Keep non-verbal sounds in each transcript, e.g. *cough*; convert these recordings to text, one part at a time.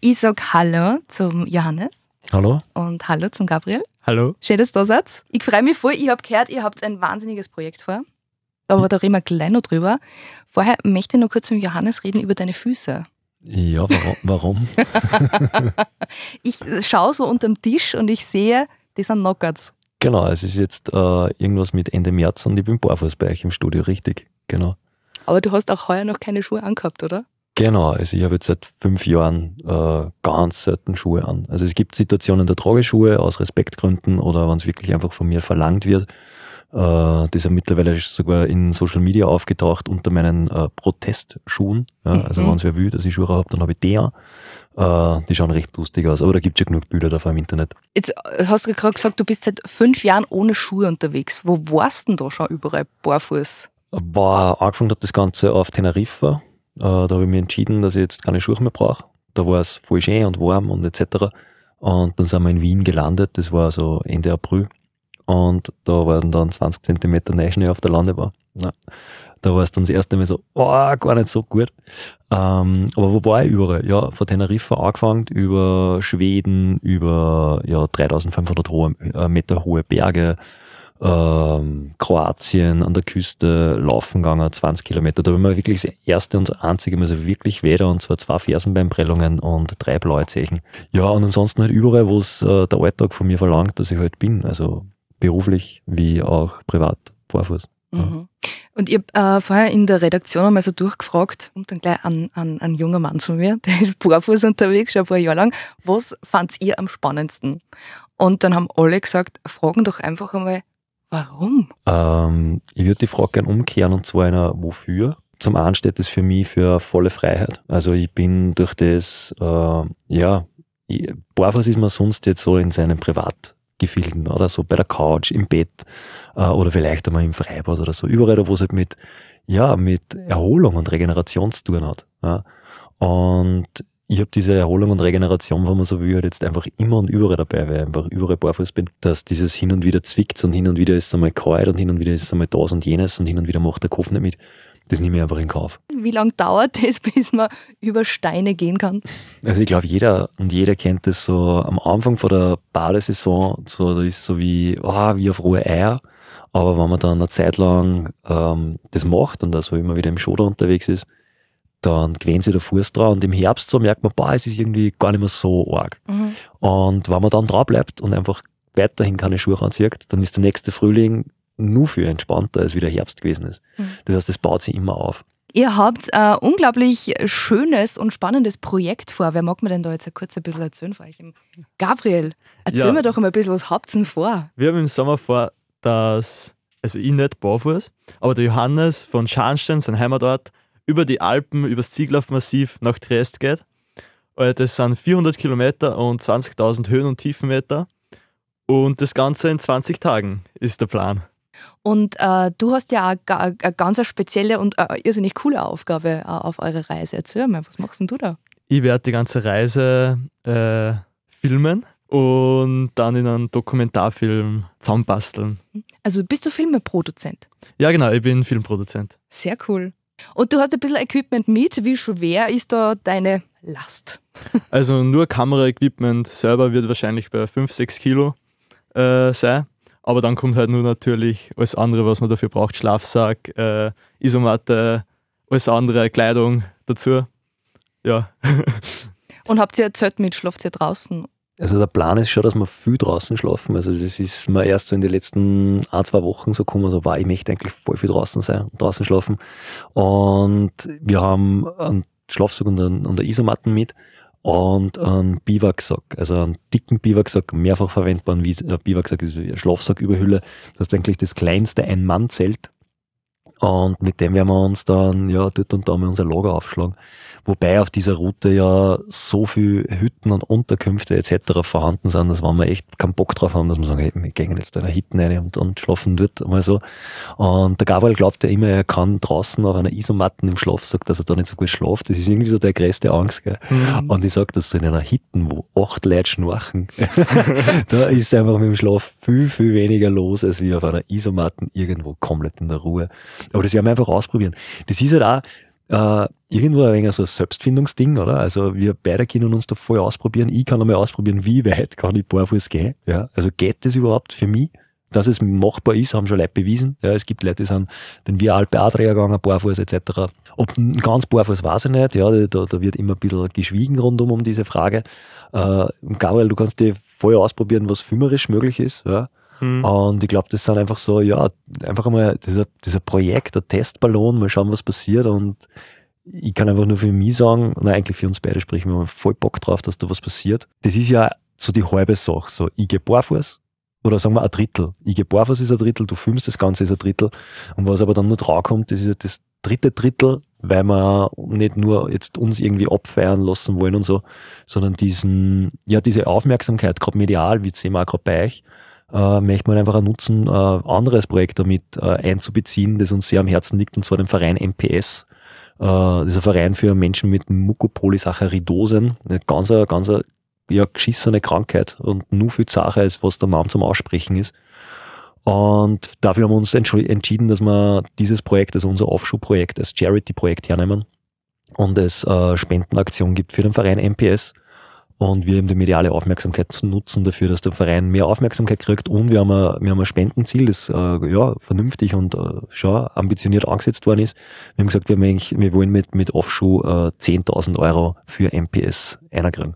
Ich sag Hallo zum Johannes. Hallo. Und Hallo zum Gabriel. Hallo. Schön, dass du da seid. Ich freue mich voll. Ich habe gehört, ihr habt ein wahnsinniges Projekt vor. Aber da reden wir gleich noch drüber. Vorher möchte ich noch kurz mit Johannes reden über deine Füße. Ja, warum? *laughs* ich schaue so unterm Tisch und ich sehe, die sind Knockouts. Genau, es ist jetzt äh, irgendwas mit Ende März und ich bin barfuß bei euch im Studio, richtig, genau. Aber du hast auch heuer noch keine Schuhe angehabt, oder? Genau, also ich habe jetzt seit fünf Jahren äh, ganz selten Schuhe an. Also es gibt Situationen, da trage ich Schuhe aus Respektgründen oder wenn es wirklich einfach von mir verlangt wird. Äh, das ist ja mittlerweile sogar in Social Media aufgetaucht unter meinen äh, Protestschuhen. Ja, mhm. Also wenn es wer will, dass ich Schuhe habe, dann habe ich die an. Äh, die schauen recht lustig aus, aber da gibt es ja genug Bilder davon im Internet. Jetzt äh, hast du gerade gesagt, du bist seit fünf Jahren ohne Schuhe unterwegs. Wo warst du denn da schon überall barfuß? War, angefangen hat das Ganze auf Teneriffa äh, da habe ich mich entschieden, dass ich jetzt keine Schuhe mehr brauche. Da war es voll schön und warm und etc. Und dann sind wir in Wien gelandet, das war so Ende April. Und da waren dann 20 Zentimeter Neuschnee auf der Landebahn. Ja. Da war es dann das erste Mal so, oh, gar nicht so gut. Ähm, aber wo war ich überall? Ja, von Teneriffa angefangen, über Schweden, über ja, 3500 hohe, äh, Meter hohe Berge, ähm, Kroatien an der Küste laufen gegangen, 20 Kilometer. Da haben wir wirklich das erste und einzige Mal wirklich Weder, und zwar zwei Fersenbeinprellungen und drei blaue Zeichen. Ja, und ansonsten halt überall, wo es äh, der Alltag von mir verlangt, dass ich halt bin. Also beruflich wie auch privat, barfuß. Mhm. Und ich habe äh, vorher in der Redaktion einmal so durchgefragt und dann gleich an, an ein junger Mann zu mir, *laughs* der ist barfuß unterwegs, schon ein paar Jahre lang. Was fandt ihr am spannendsten? Und dann haben alle gesagt, fragen doch einfach einmal, Warum? Ähm, ich würde die Frage gerne umkehren und zwar einer Wofür. Zum einen steht es für mich für volle Freiheit. Also ich bin durch das, äh, ja, ich, barfuß ist man sonst jetzt so in seinem Privatgefilden oder so bei der Couch, im Bett äh, oder vielleicht einmal im Freibad oder so. Überall, wo es halt mit, ja, mit Erholung und Regeneration zu tun hat. Und ich habe diese Erholung und Regeneration, wenn man so will, halt jetzt einfach immer und überall dabei, weil ich einfach überall barfuß bin, dass dieses hin und wieder zwickt und hin und wieder ist es einmal kalt und hin und wieder ist es einmal das und jenes und hin und wieder macht der Kopf nicht mit. Das nehme ich einfach in Kauf. Wie lange dauert das, *laughs* bis man über Steine gehen kann? Also ich glaube, jeder und jeder kennt das so am Anfang von der Badesaison, so, da ist so wie, oh, wie auf rohe Eier. Aber wenn man dann eine Zeit lang ähm, das macht und also immer wieder im Schoder unterwegs ist, dann gewöhnt sich der Fuß dran und im Herbst so merkt man, boah, es ist irgendwie gar nicht mehr so arg. Mhm. Und wenn man dann dran bleibt und einfach weiterhin keine Schuhe anzieht, dann ist der nächste Frühling nur viel entspannter, als wie der Herbst gewesen ist. Mhm. Das heißt, es baut sich immer auf. Ihr habt ein unglaublich schönes und spannendes Projekt vor. Wer mag mir denn da jetzt kurz ein bisschen erzählen von euch? Gabriel, erzähl ja. mir doch mal ein bisschen, was habt ihr denn vor? Wir haben im Sommer vor, dass, also ich nicht barfuß, aber der Johannes von Scharnstein, sein Heimatort, über die Alpen, übers Zieglaufmassiv nach Triest geht. Äh, das sind 400 Kilometer und 20.000 Höhen- und Tiefenmeter. Und das Ganze in 20 Tagen ist der Plan. Und äh, du hast ja eine, eine ganz spezielle und eine irrsinnig coole Aufgabe äh, auf eurer Reise. Erzähl mal, was machst denn du da? Ich werde die ganze Reise äh, filmen und dann in einen Dokumentarfilm zusammenbasteln. Also bist du Filmeproduzent? Ja, genau, ich bin Filmproduzent. Sehr cool. Und du hast ein bisschen Equipment mit. Wie schwer ist da deine Last? *laughs* Also nur Kameraequipment selber wird wahrscheinlich bei 5, 6 Kilo äh, sein. Aber dann kommt halt nur natürlich alles andere, was man dafür braucht. Schlafsack, äh, Isomatte, alles andere, Kleidung dazu. Ja. *laughs* Und habt ihr ein Zelt mit? Schlaft ihr draußen? Also der Plan ist schon, dass wir viel draußen schlafen. Also das ist mir erst so in den letzten ein, zwei Wochen so gekommen, so war ich möchte eigentlich voll viel draußen sein und draußen schlafen. Und wir haben einen Schlafsack und einen, eine Isomatten mit und einen Biwaksack, also einen dicken Biwaksack, mehrfach verwendbaren äh, Biwaksack, ist wie ein Schlafsacküberhülle. Das ist eigentlich das kleinste Ein-Mann-Zelt. Und mit dem werden wir uns dann ja dort und da mal unser Lager aufschlagen. Wobei auf dieser Route ja so viel Hütten und Unterkünfte etc. vorhanden sind, dass wenn wir echt keinen Bock drauf haben, dass wir sagen, hey, wir gehen jetzt da in eine Hütten rein und, und schlafen dort mal so. Und der Gabriel glaubt ja immer, er kann draußen auf einer Isomatten im Schlafsack, dass er da nicht so gut schlaft. Das ist irgendwie so der größte Angst. Gell? Mhm. Und ich sage, dass so in einer Hütten, wo acht Leute schnarchen, *laughs* da ist einfach mit dem Schlaf viel, viel weniger los, als wie auf einer Isomatten irgendwo komplett in der Ruhe. Aber das werden wir einfach ausprobieren. Das ist halt auch, äh, irgendwo ein wenig so ein Selbstfindungsding, oder? Also wir beide können uns da voll ausprobieren. Ich kann einmal ausprobieren, wie weit kann ich barfuß gehen. Ja? Also geht das überhaupt für mich? Dass es machbar ist, haben schon Leute bewiesen. Ja, es gibt Leute, die sind den Via Alpe Adria gegangen, barfuß etc. Ob ganz barfuß weiß ich nicht. Ja, da, da wird immer ein bisschen geschwiegen rundum um diese Frage. Äh, Gabriel, du kannst dir voll ausprobieren, was filmerisch möglich ist. Ja. Mhm. Und ich glaube, das sind einfach so, ja, einfach einmal dieser, dieser Projekt, der Testballon, mal schauen, was passiert. Und ich kann einfach nur für mich sagen, na eigentlich für uns beide sprechen, wir haben voll Bock drauf, dass da was passiert. Das ist ja so die halbe Sache. So, ich gehe barfuß, oder sagen wir ein Drittel. Ich gehe barfuß ist ein Drittel, du filmst das Ganze ist ein Drittel. Und was aber dann nur draufkommt, das ist das dritte Drittel, weil wir nicht nur jetzt uns irgendwie abfeiern lassen wollen und so, sondern diesen, ja, diese Aufmerksamkeit, gerade medial, wie sehen wir auch gerade bei euch, äh, möchte man einfach nutzen, äh, anderes Projekt damit äh, einzubeziehen, das uns sehr am Herzen liegt, und zwar den Verein MPS. Äh, das ist ein Verein für Menschen mit Mukopolysaccharidosen. Eine ganz, ganz ja, geschissene Krankheit und nur viel Sache ist, was der Name zum Aussprechen ist. Und dafür haben wir uns entschieden, dass wir dieses Projekt, also unser Offshow-Projekt, als Charity-Projekt hernehmen und es äh, Spendenaktion gibt für den Verein MPS und wir eben die mediale Aufmerksamkeit nutzen dafür, dass der Verein mehr Aufmerksamkeit kriegt und wir haben ein, wir haben ein Spendenziel, das äh, ja, vernünftig und äh, schon ambitioniert angesetzt worden ist. Wir haben gesagt, wir, haben wir wollen mit, mit Offshow äh, 10.000 Euro für MPS einkriegen.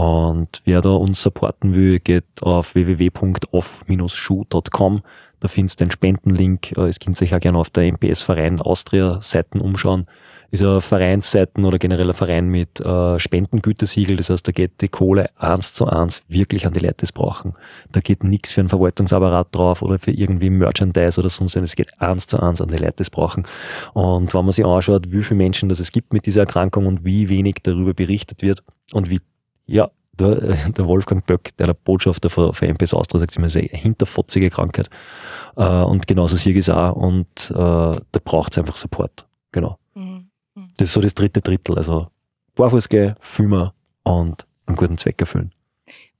Und wer da uns supporten will, geht auf www.off-schuh.com. Da findest du den Spendenlink. Äh, es könnt sich auch gerne auf der MPS Verein Austria Seiten umschauen. Ist eine Vereinsseiten oder generell ein Verein mit äh, Spendengütesiegel. Das heißt, da geht die Kohle eins zu eins wirklich an die Leute, die es brauchen. Da geht nichts für einen Verwaltungsapparat drauf oder für irgendwie Merchandise oder sonst was. Es geht eins zu eins an die Leute, die es brauchen. Und wenn man sich anschaut, wie viele Menschen das es gibt mit dieser Erkrankung und wie wenig darüber berichtet wird und wie ja, der, *laughs* der Wolfgang Böck, der, der Botschafter für, für MPS Austria, sagt immer, es ist eine hinterfotzige Krankheit. Äh, und genauso sehe ich es auch. Und äh, da braucht es einfach Support. Genau. Mhm. Mhm. Das ist so das dritte Drittel. Also Barfuß gehen, Filmen und einen guten Zweck erfüllen.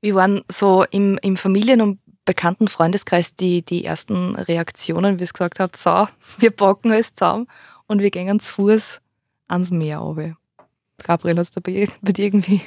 Wie waren so im, im Familien- und bekannten Freundeskreis die, die ersten Reaktionen, wie es gesagt habt, so, wir packen es zusammen und wir gehen zu Fuß ans Meer runter. Gabriel, hast du bei, bei dir irgendwie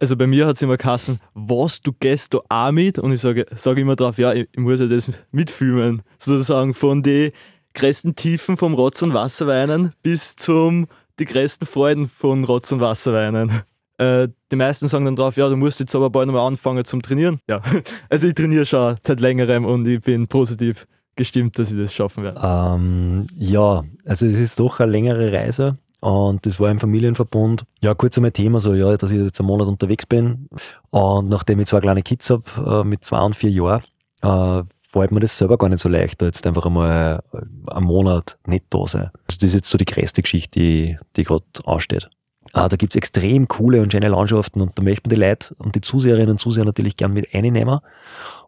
also bei mir hat es immer geheißen, was, du gehst da auch mit? Und ich sage sag immer drauf, ja, ich, ich, muss ja das mitfilmen. Sozusagen von den größten Tiefen vom Rotz- und Wasserweinen bis zum die größten Freuden von Rotz- und Wasserweinen. Äh, die meisten sagen dann drauf, ja, du musst jetzt aber bald nochmal anfangen zum Trainieren. Ja, *laughs* also ich trainiere schon seit längerem und ich bin positiv gestimmt, dass ich das schaffen werde. Ähm, ja, also es ist doch eine längere Reise. Und das war im Familienverbund. Ja, kurz einmal Thema, so, ja, dass ich jetzt einen Monat unterwegs bin. Und nachdem ich zwei kleine Kids habe, äh, mit zwei und vier Jahren, äh, fällt mir das selber gar nicht so leicht, da jetzt einfach einmal äh, einen Monat nicht da sein. Also das ist jetzt so die größte Geschichte, die, die gerade ansteht. Ah, da gibt's extrem coole und schöne Landschaften und da möchten die Leute und die Zuseherinnen und Zuseher natürlich gern mit einnehmen.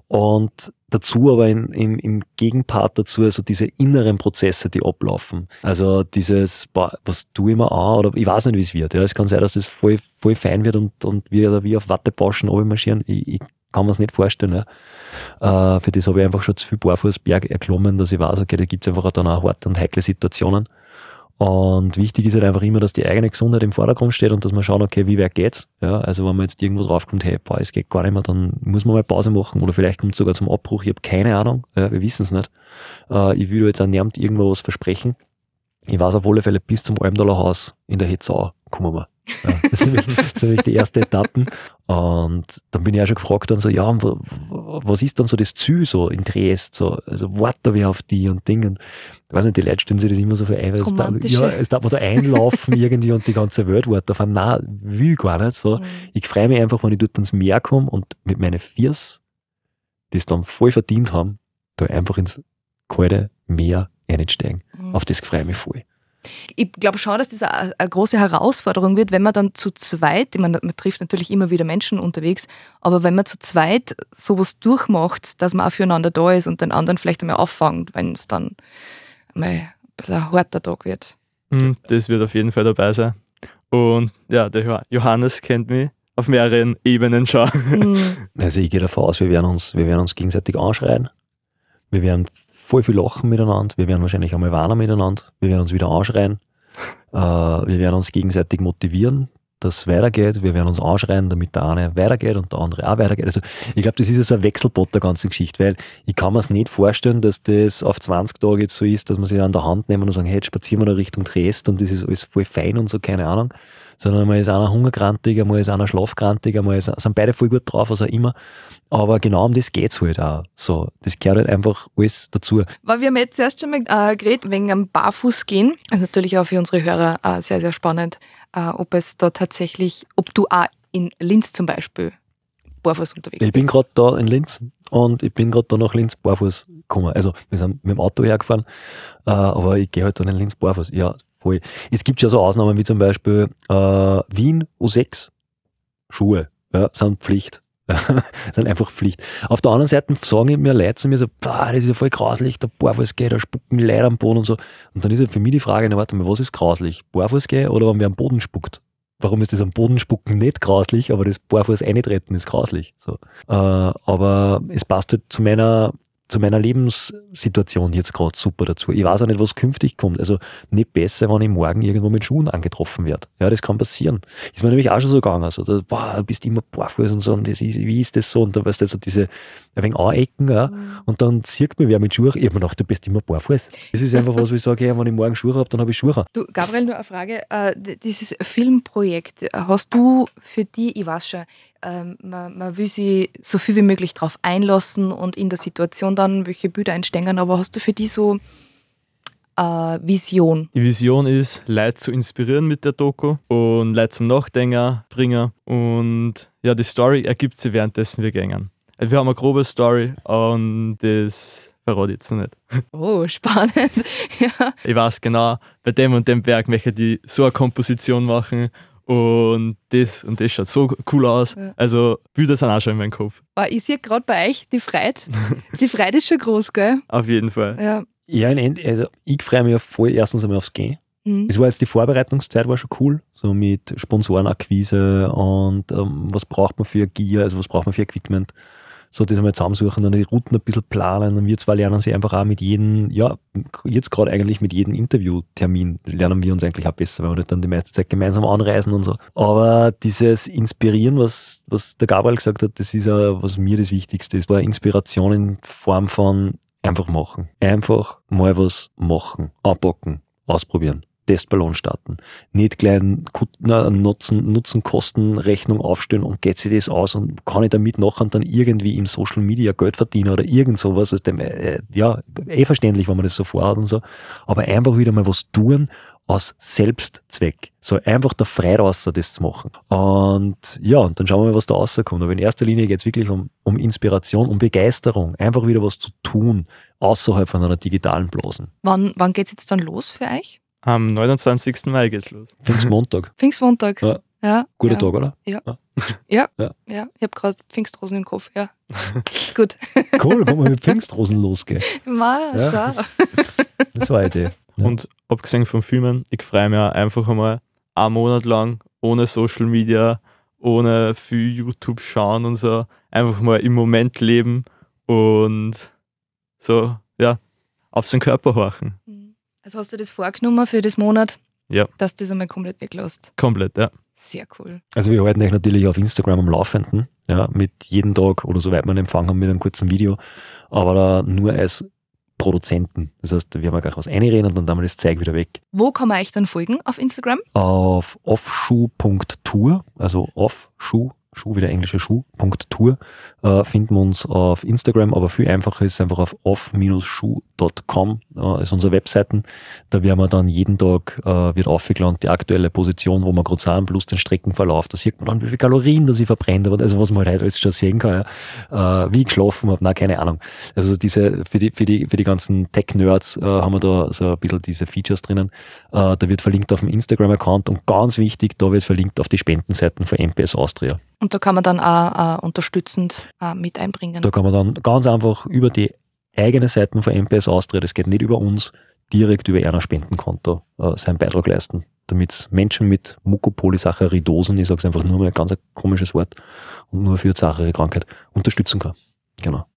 Und dazu aber in, im, im Gegenpart dazu also diese inneren Prozesse, die ablaufen. Also dieses, was tue ich mir an oder ich weiß nicht, wie es wird. Ja, es kann sein, dass das voll, voll fein wird und, und wir wie auf Wattebauschen marschieren. Ich, ich kann mir es nicht vorstellen. Ja. Äh, für das habe ich einfach schon zu viel Barfußberg erklommen, dass ich weiß, okay, da gibt es einfach dann auch harte und heikle Situationen. Und wichtig ist halt einfach immer, dass die eigene Gesundheit im Vordergrund steht und dass man schauen, okay, wie weit geht's? Ja, also wenn man jetzt irgendwo draufkommt, hey, boah, es geht gar nicht mehr, dann muss man mal Pause machen oder vielleicht kommt es sogar zum Abbruch. Ich habe keine Ahnung, ja, wir wissen es nicht. Äh, ich will jetzt an niemand irgendwo was versprechen. Ich weiß auf alle Fälle, bis zum Almdaler Haus in der Hetzau kommen wir. Ja, das, sind nämlich, die ersten Etappen. Und dann bin ich auch schon gefragt dann so, ja, was ist dann so das Ziel so in Dresd? So, also warte wir auf die und Dinge. Und ich weiß nicht, die Leute stellen sich das immer so für ein, weil es da, ja, es darf man da einlaufen *laughs* irgendwie und die ganze Welt wartet auf. Nein, will ich gar nicht. So. Mhm. Ich freue mich einfach, wenn ich dort ins Meer komme und mit meinen Viers, die es dann voll verdient haben, da einfach ins kalte Meer einsteigen. Mhm. Auf das freue ich mich voll. Ich glaube schon, dass das eine, eine, große Herausforderung wird, wenn man dann zu zweit, ich meine, man trifft natürlich immer wieder Menschen unterwegs, aber wenn man zu zweit sowas durchmacht, dass man auch füreinander da ist und den anderen vielleicht einmal auffangt, wenn es dann mal ein, ein harter Tag wird. Mhm, das wird auf jeden Fall dabei sein. Und ja, der Johannes kennt mich auf mehreren Ebenen schon. Mhm. *laughs* Also ich gehe davon aus, wir werden uns, wir werden uns gegenseitig anschreien. Wir werden voll viel lachen miteinander. Wir werden wahrscheinlich einmal warnen miteinander. Wir werden uns wieder anschreien. Äh, wir werden uns gegenseitig motivieren, dass es weitergeht. Wir werden uns anschreien, damit der eine weitergeht und der andere auch weitergeht. Also ich glaube, das ist ja so ein Wechselbot der ganzen Geschichte, weil ich kann mir es nicht vorstellen, dass das auf 20 Tage jetzt so ist, dass man sich an der Hand nehmen und sagen, hey, jetzt spazieren wir da Richtung Triest und das ist alles voll fein und so, keine Ahnung. Sondern einmal ist einer hungerkrantig, einmal ist einer schlafkrantig, einmal ist, sind beide voll gut drauf, was auch immer. Aber genau um das geht's halt auch. So, das gehört halt einfach alles dazu. Weil wir haben jetzt erst schon mal äh, geredet wegen am Barfußgehen. Ist natürlich auch für unsere Hörer äh, sehr, sehr spannend, äh, ob es da tatsächlich, ob du auch in Linz zum Beispiel barfuß unterwegs Ich bin bist. gerade da in Linz und ich bin gerade da nach Linz barfuß gekommen. Also wir sind mit dem Auto hergefahren, äh, aber ich gehe halt dann in Linz barfuß. Ja, voll. Es gibt ja so Ausnahmen wie zum Beispiel äh, Wien U6 Schuhe, ja, sind Pflicht. *laughs* sind einfach Pflicht. Auf der anderen Seite sagen mir Leute zu mir so, boah, das ist ja voll grauslich, der Barfuß da spucken Leute am Boden und so. Und dann ist ja für mich die Frage, na warte mal, was ist grauslich? Barfuß oder wenn wer am Boden spuckt? Warum ist das am Boden spucken nicht grauslich, aber das Barfuß eintreten ist grauslich. So. Äh, aber es passt halt zu meiner, zu meiner Lebenssituation jetzt gerade super dazu. Ich weiß auch nicht, was künftig kommt. Also nicht besser, wenn ich morgen irgendwo mit Schuhen angetroffen werde. Ja, das kann passieren. Ist mir nämlich auch schon so gegangen. Also, da, boah, du bist immer barfuß und so, und das ist, wie ist das so? Und dann weißt du, so diese ein wenig Anecken, ja. Und dann sieht mir wer mit Schuhen. Ich hab mir gedacht, du bist immer barfuß. Das ist einfach was, wo ich sage, hey, wenn ich morgen Schuhe habe, dann habe ich Schuhe. Du, Gabriel, nur eine Frage. Äh, dieses Filmprojekt, äh, hast du für die, ich weiß schon, ähm, man, man will sich so viel wie möglich darauf einlassen und in der Situation dann welche Bilder entstehen, aber hast du für die so äh, Vision? Die Vision ist, Leute zu inspirieren mit der Doku und Leute zum Nachdenken bringen. Und ja, die Story ergibt sich währenddessen wir gängen. Also wir haben eine grobe Story und das verrate ich jetzt noch nicht. *laughs* Oh, spannend. *laughs* ja. Ich weiß genau, bei dem und dem Berg möchte ich die so eine Komposition machen und das und das schaut so cool aus. Ja. Also Bilder sind auch schon in meinem Kopf. Aber ich sehe gerade bei euch die Freude. Die Freude ist schon groß, gell? Auf jeden Fall. Ja. Ja, in End, also ich freue mich voll erstens einmal aufs Gehen. Mhm. Es war jetzt die Vorbereitungszeit war schon cool, so mit Sponsorenakquise und ähm, was braucht man für Gear, also was braucht man für Equipment. So das einmal zusammensuchen, dann die Routen ein bisschen planen und wir zwei lernen sie einfach auch mit jedem, ja, jetzt gerade eigentlich mit jedem Interviewtermin lernen wir uns eigentlich auch besser, weil wir halt dann die meiste Zeit gemeinsam anreisen und so. Aber dieses Inspirieren, was, was der Gabriel gesagt hat, das ist ja, was mir das Wichtigste ist, war Inspiration in Form von einfach machen. Einfach mal was machen, anpacken, ausprobieren. Testballon starten. Nicht gleich Nutzen, Nutzen-Kosten-Rechnung aufstellen und geht sich das aus und kann ich damit nachher dann irgendwie im Social Media Geld verdienen oder irgend sowas. Was dem, äh, ja, eh verständlich, wenn man das so vorhat und so. Aber einfach wieder mal was tun aus Selbstzweck. So einfach der raus, das zu machen. Und ja, und dann schauen wir mal, was da rauskommt. Aber in erster Linie geht es wirklich um, um Inspiration, um Begeisterung. Einfach wieder was zu tun, außerhalb von einer digitalen Blasen. Wann, wann geht es jetzt dann los für euch? Am 29. Mai geht's los. Pfingstmontag. *laughs* Pfingstmontag. Ja. ja Guter ja. Tag, oder? Ja. Ja. Ja, *laughs* Ja. ich habe gerade Pfingstrosen im Kopf. Ja, ist gut. *laughs* Cool, wenn wir mit Pfingstrosen losgehen. Ma, Ja. schau. Das war eine Idee. Ja. Und abgesehen vom Filmen, ich freue mich auch einfach einmal einen Monat lang ohne Social Media, ohne viel YouTube schauen und so, einfach mal im Moment leben und so, ja, auf seinen Körper horchen. Also hast du das vorgenommen für das Monat? Ja. Dass du das einmal komplett weglässt. Komplett, ja. Sehr cool. Also wir halten euch natürlich auf Instagram am Laufenden, ja, mit jedem Tag oder soweit wir einen Empfang haben mit einem kurzen Video, aber da nur als Produzenten. Das heißt, wir haben gleich was einreden und dann haben wir das Zeug wieder weg. Wo kann man euch dann folgen? Auf Instagram? Auf offschuh.tour, also offschuh, Schuh, wieder englische Schuh.tour, äh, finden wir uns auf Instagram, aber viel einfacher ist einfach auf off-schuh.com, äh, ist unsere Webseiten. Da werden wir dann jeden Tag, äh, wird aufgeladen, die aktuelle Position, wo wir gerade sind, plus den Streckenverlauf. Da sieht man dann, wie viele Kalorien das ich verbrenne, aber also was man halt alles schon sehen kann, ja. äh, wie ich geschlafen habe, na keine Ahnung. Also diese, für die, für die, für die ganzen Tech-Nerds äh, haben wir da so ein bisschen diese Features drinnen. Äh, da wird verlinkt auf dem Instagram-Account und ganz wichtig, da wird verlinkt auf die Spendenseiten von MPS Austria. Und da kann man dann auch äh, unterstützend äh, mit einbringen. Da kann man dann ganz einfach über die eigene Seiten von MPS Austria, das geht nicht über uns, direkt über einer Spendenkonto äh, seinen Beitrag leisten, damit Menschen mit Mucopolysaccharidosen, ich sage es einfach nur mal ein ganz ein komisches Wort, und nur für zahre Krankheit unterstützen kann. Genau.